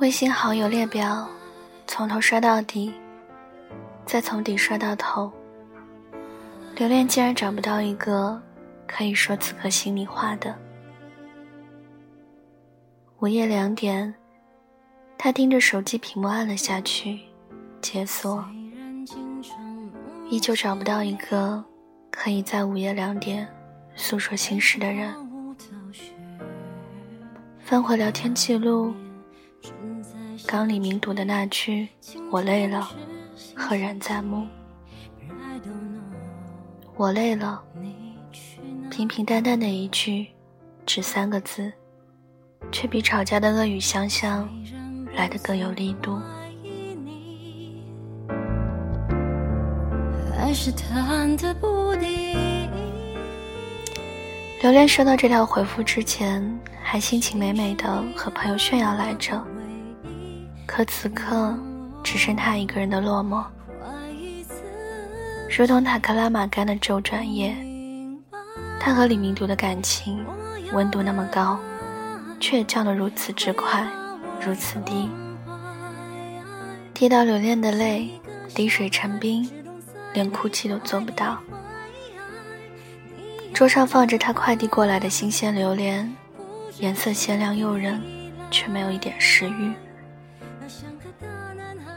微信好友列表，从头刷到底，再从底刷到头。留恋竟然找不到一个可以说此刻心里话的。午夜两点，他盯着手机屏幕按了下去，解锁。依旧找不到一个可以在午夜两点诉说心事的人。翻回聊天记录，刚李明读的那句“我累了”，赫然在目。我累了，平平淡淡的一句，只三个字，却比吵架的恶语相向来的更有力度。留恋收到这条回复之前，还心情美美的和朋友炫耀来着，可此刻只剩他一个人的落寞，如同塔克拉玛干的周转夜。他和李明读的感情温度那么高，却降得如此之快，如此低，滴到留恋的泪，滴水成冰。连哭泣都做不到。桌上放着他快递过来的新鲜榴莲，颜色鲜亮诱人，却没有一点食欲。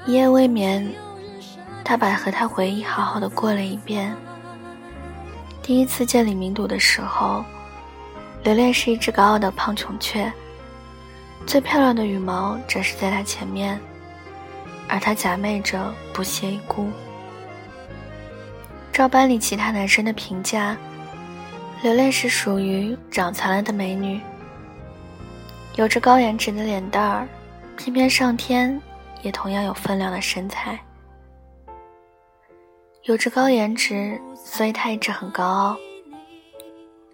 一夜未眠，他把和他回忆好好的过了一遍。第一次见李明笃的时候，留恋是一只高傲的胖孔雀，最漂亮的羽毛展示在他前面，而他假寐着不屑一顾。照班里其他男生的评价，刘恋是属于长残了的美女，有着高颜值的脸蛋儿，偏偏上天也同样有分量的身材。有着高颜值，所以他一直很高傲，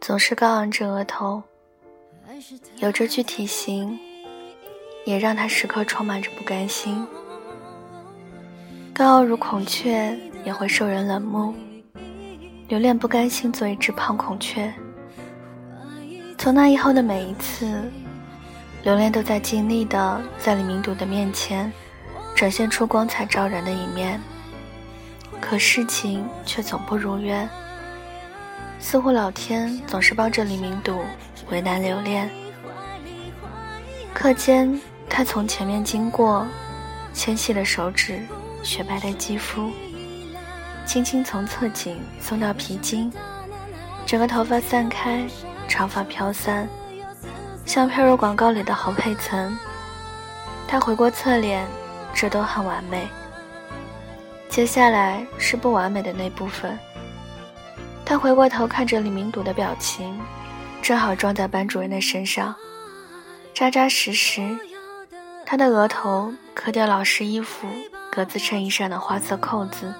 总是高昂着额头。有着具体型，也让他时刻充满着不甘心。高傲如孔雀，也会受人冷漠。留恋不甘心做一只胖孔雀。从那以后的每一次，留恋都在尽力的在李明笃的面前展现出光彩照人的一面。可事情却总不如愿，似乎老天总是帮着李明笃为难留恋。课间，他从前面经过，纤细的手指，雪白的肌肤。轻轻从侧颈送到皮筋，整个头发散开，长发飘散，像飘入广告里的侯佩岑。他回过侧脸，这都很完美。接下来是不完美的那部分。他回过头看着李明笃的表情，正好撞在班主任的身上，扎扎实实。他的额头磕掉老师衣服格子衬衣上的花色扣子。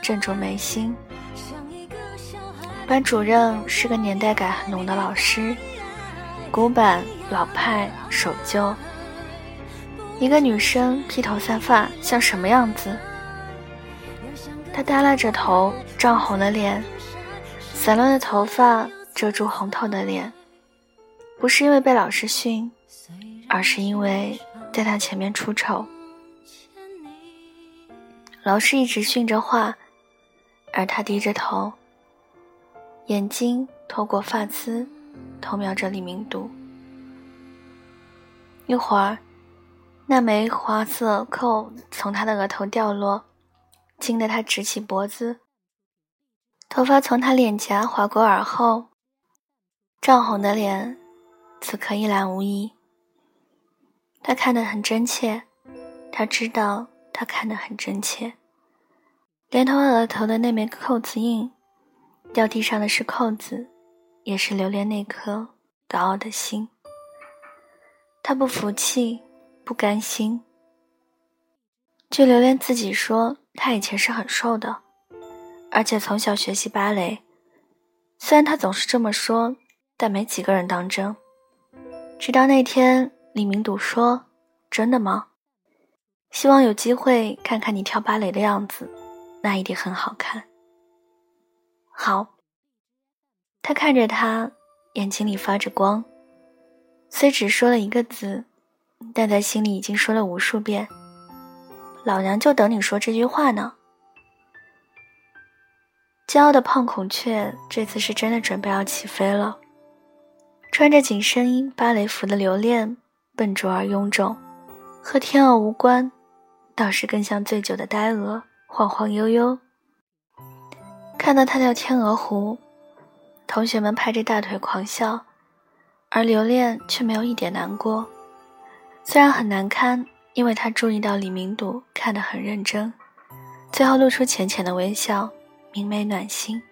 正中眉心。班主任是个年代感很浓的老师，古板、老派、守旧。一个女生披头散发，像什么样子？她耷拉着头，涨红了脸，散乱的头发遮住红透的脸。不是因为被老师训，而是因为在她前面出丑。老师一直训着话。而他低着头，眼睛透过发丝偷瞄着李明读。一会儿，那枚花色扣从他的额头掉落，惊得他直起脖子。头发从他脸颊划过耳后，涨红的脸此刻一览无遗。他看得很真切，他知道他看得很真切。连同额头的那枚扣子印，掉地上的是扣子，也是留恋那颗高傲的心。他不服气，不甘心。据留恋自己说，他以前是很瘦的，而且从小学习芭蕾。虽然他总是这么说，但没几个人当真。直到那天，李明笃说：“真的吗？希望有机会看看你跳芭蕾的样子。”那一定很好看。好，他看着他，眼睛里发着光。虽只说了一个字，但在心里已经说了无数遍：“老娘就等你说这句话呢。”骄傲的胖孔雀这次是真的准备要起飞了。穿着紧身衣芭蕾服的留恋，笨拙而臃肿，和天鹅无关，倒是更像醉酒的呆鹅，晃晃悠悠。看到他跳天鹅湖，同学们拍着大腿狂笑，而留恋却没有一点难过。虽然很难堪，因为他注意到李明笃看得很认真，最后露出浅浅的微笑。明媚暖心。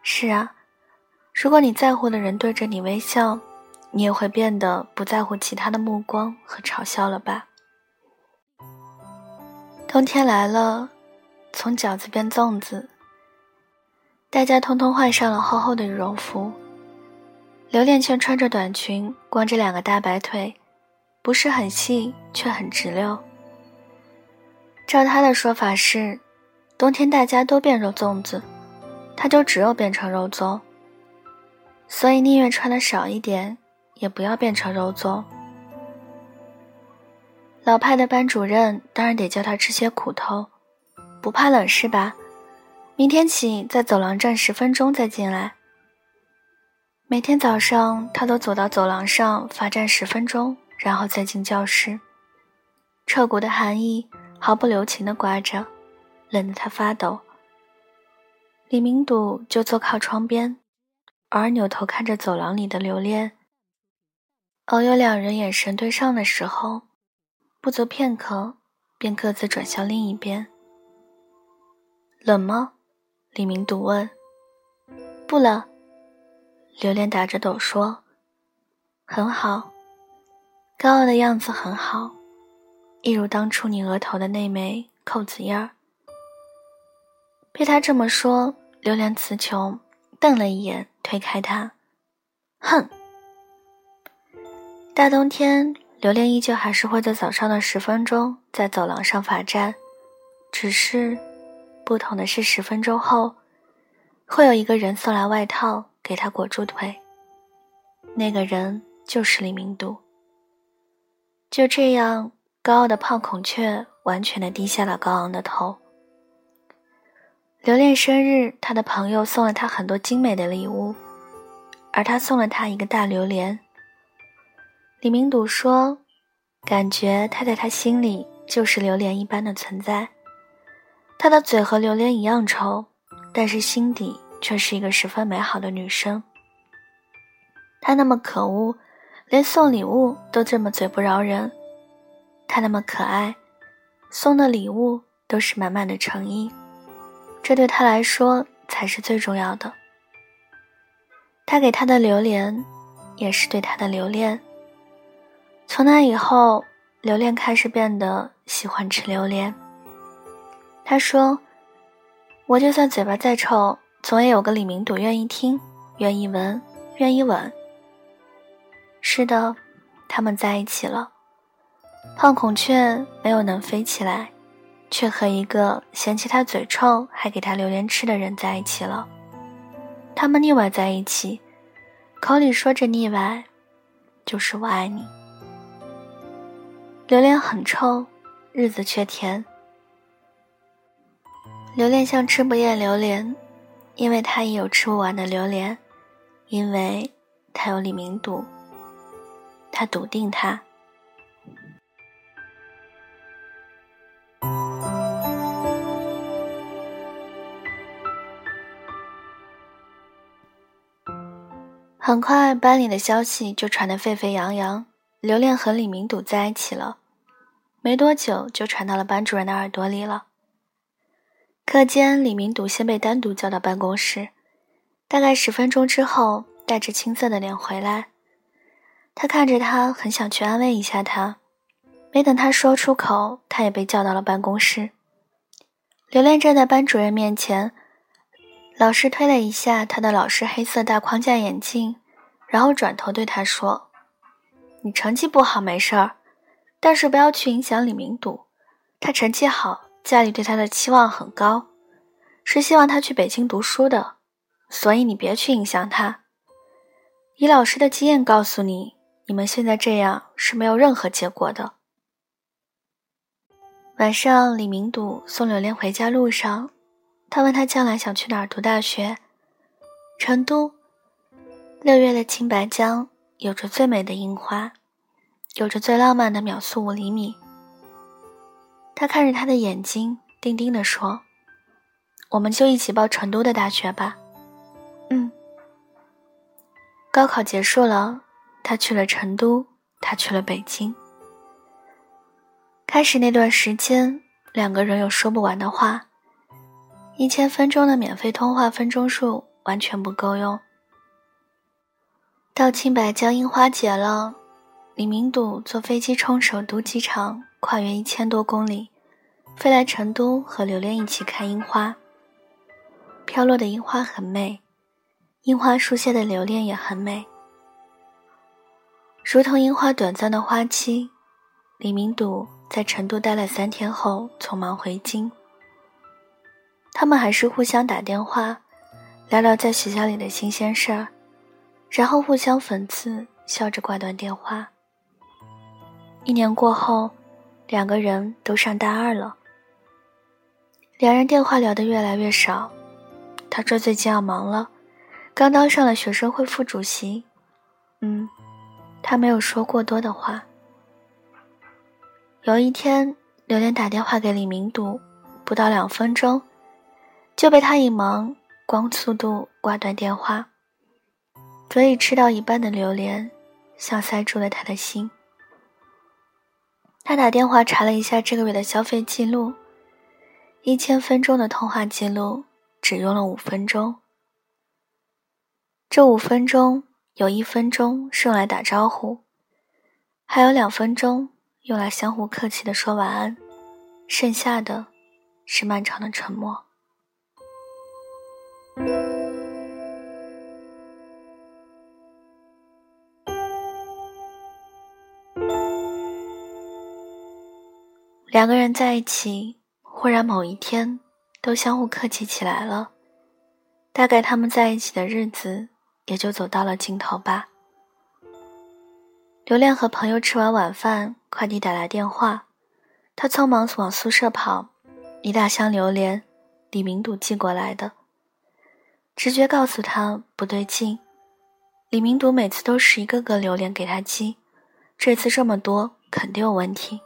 是啊，如果你在乎的人对着你微笑，你也会变得不在乎其他的目光和嘲笑了吧？冬天来了，从饺子变粽子，大家通通换上了厚厚的羽绒服。刘恋却穿着短裙，光着两个大白腿，不是很细，却很直溜。照他的说法是。冬天大家都变肉粽子，他就只有变成肉粽。所以宁愿穿的少一点，也不要变成肉粽。老派的班主任当然得叫他吃些苦头，不怕冷是吧？明天起在走廊站十分钟再进来。每天早上他都走到走廊上罚站十分钟，然后再进教室。彻骨的寒意毫不留情地刮着。冷得他发抖。李明笃就坐靠窗边，偶尔扭头看着走廊里的留恋。偶有两人眼神对上的时候，不则片刻，便各自转向另一边。冷吗？李明笃问。不冷。留恋打着抖说。很好，高傲的样子很好，一如当初你额头的那枚扣子印儿。被他这么说，榴莲词穷，瞪了一眼，推开他，哼。大冬天，榴莲依旧还是会在早上的十分钟在走廊上罚站，只是不同的是，十分钟后，会有一个人送来外套给他裹住腿。那个人就是李明笃。就这样，高傲的胖孔雀完全的低下了高昂的头。留恋生日，他的朋友送了他很多精美的礼物，而他送了他一个大榴莲。李明笃说：“感觉他在他心里就是榴莲一般的存在。他的嘴和榴莲一样臭，但是心底却是一个十分美好的女生。他那么可恶，连送礼物都这么嘴不饶人；他那么可爱，送的礼物都是满满的诚意。”这对他来说才是最重要的。他给他的榴莲，也是对他的留恋。从那以后，留恋开始变得喜欢吃榴莲。他说：“我就算嘴巴再臭，总也有个李明笃愿意听，愿意闻，愿意吻。”是的，他们在一起了。胖孔雀没有能飞起来。却和一个嫌弃他嘴臭还给他榴莲吃的人在一起了。他们腻歪在一起，口里说着腻歪，就是我爱你。榴莲很臭，日子却甜。榴莲像吃不厌榴莲，因为他也有吃不完的榴莲，因为他有李明笃，他笃定他。很快，班里的消息就传得沸沸扬扬，刘恋和李明笃在一起了。没多久，就传到了班主任的耳朵里了。课间，李明笃先被单独叫到办公室，大概十分钟之后，带着青涩的脸回来。他看着他，很想去安慰一下他，没等他说出口，他也被叫到了办公室。刘恋站在班主任面前。老师推了一下他的老式黑色大框架眼镜，然后转头对他说：“你成绩不好没事儿，但是不要去影响李明笃。他成绩好，家里对他的期望很高，是希望他去北京读书的，所以你别去影响他。以老师的经验告诉你，你们现在这样是没有任何结果的。晚上，李明笃送柳莲回家路上，他问她将来想去哪儿读大学。成都。六月的青白江有着最美的樱花，有着最浪漫的秒速五厘米。他看着他的眼睛，定定地说：“我们就一起报成都的大学吧。”嗯。高考结束了，他去了成都，他去了北京。开始那段时间，两个人有说不完的话。一千分钟的免费通话分钟数完全不够用。到青白江樱花节了，李明笃坐飞机冲首都机场，跨越一千多公里，飞来成都和刘恋一起看樱花。飘落的樱花很美，樱花树下的留恋也很美，如同樱花短暂的花期。李明笃。在成都待了三天后，匆忙回京。他们还是互相打电话，聊聊在学校里的新鲜事儿，然后互相讽刺，笑着挂断电话。一年过后，两个人都上大二了。两人电话聊得越来越少。他说最近要忙了，刚当上了学生会副主席。嗯，他没有说过多的话。有一天，刘莲打电话给李明笃，不到两分钟，就被他以忙光速度挂断电话。嘴里吃到一半的榴莲，像塞住了他的心。他打电话查了一下这个月的消费记录，一千分钟的通话记录只用了五分钟。这五分钟有一分钟是用来打招呼，还有两分钟。用来相互客气的说晚安，剩下的是漫长的沉默。两个人在一起，忽然某一天都相互客气起来了，大概他们在一起的日子也就走到了尽头吧。刘恋和朋友吃完晚饭，快递打来电话，他匆忙往宿舍跑，一大箱榴莲，李明笃寄过来的。直觉告诉他不对劲，李明笃每次都是一个个榴莲给他寄，这次这么多，肯定有问题。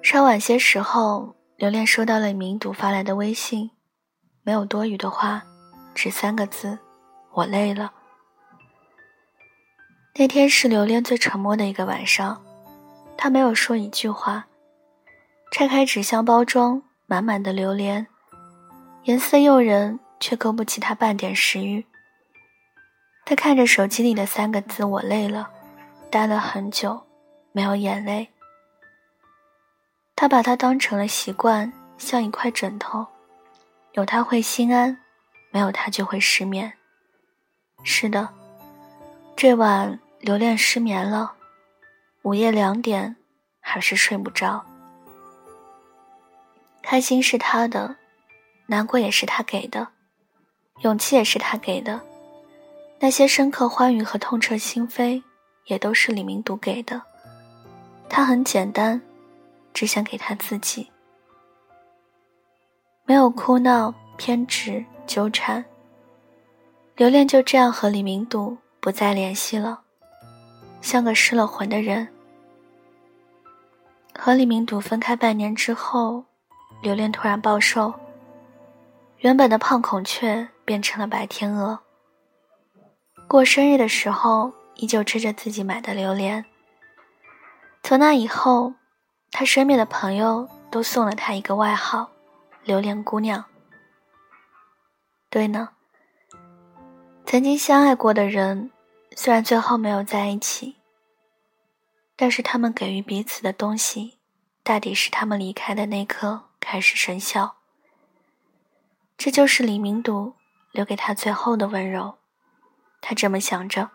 稍晚些时候，刘恋收到了李明笃发来的微信，没有多余的话，只三个字：我累了。那天是留恋最沉默的一个晚上，他没有说一句话。拆开纸箱包装，满满的榴莲，颜色诱人，却勾不起他半点食欲。他看着手机里的三个字“我累了”，呆了很久，没有眼泪。他把它当成了习惯，像一块枕头，有它会心安，没有它就会失眠。是的，这晚。留恋失眠了，午夜两点还是睡不着。开心是他的，难过也是他给的，勇气也是他给的，那些深刻欢愉和痛彻心扉，也都是李明独给的。他很简单，只想给他自己，没有哭闹、偏执、纠缠。留恋就这样和李明笃不再联系了。像个失了魂的人。和李明笃分开半年之后，留恋突然暴瘦，原本的胖孔雀变成了白天鹅。过生日的时候，依旧吃着自己买的榴莲。从那以后，他身边的朋友都送了他一个外号——榴莲姑娘。对呢，曾经相爱过的人。虽然最后没有在一起，但是他们给予彼此的东西，大抵是他们离开的那刻开始生效。这就是李明笃留给他最后的温柔。他这么想着。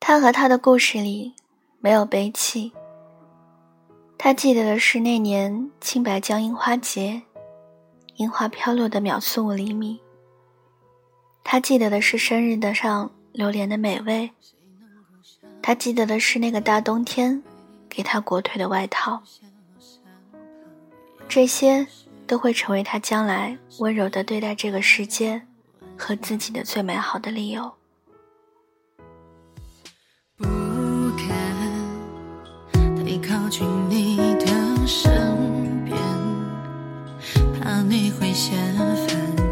他和他的故事里没有悲戚。他记得的是那年青白江樱花节，樱花飘落的秒速五厘米。他记得的是生日的上。榴莲的美味，他记得的是那个大冬天给他裹腿的外套，这些都会成为他将来温柔的对待这个世界和自己的最美好的理由。不敢太靠近你的身边，怕你会嫌烦，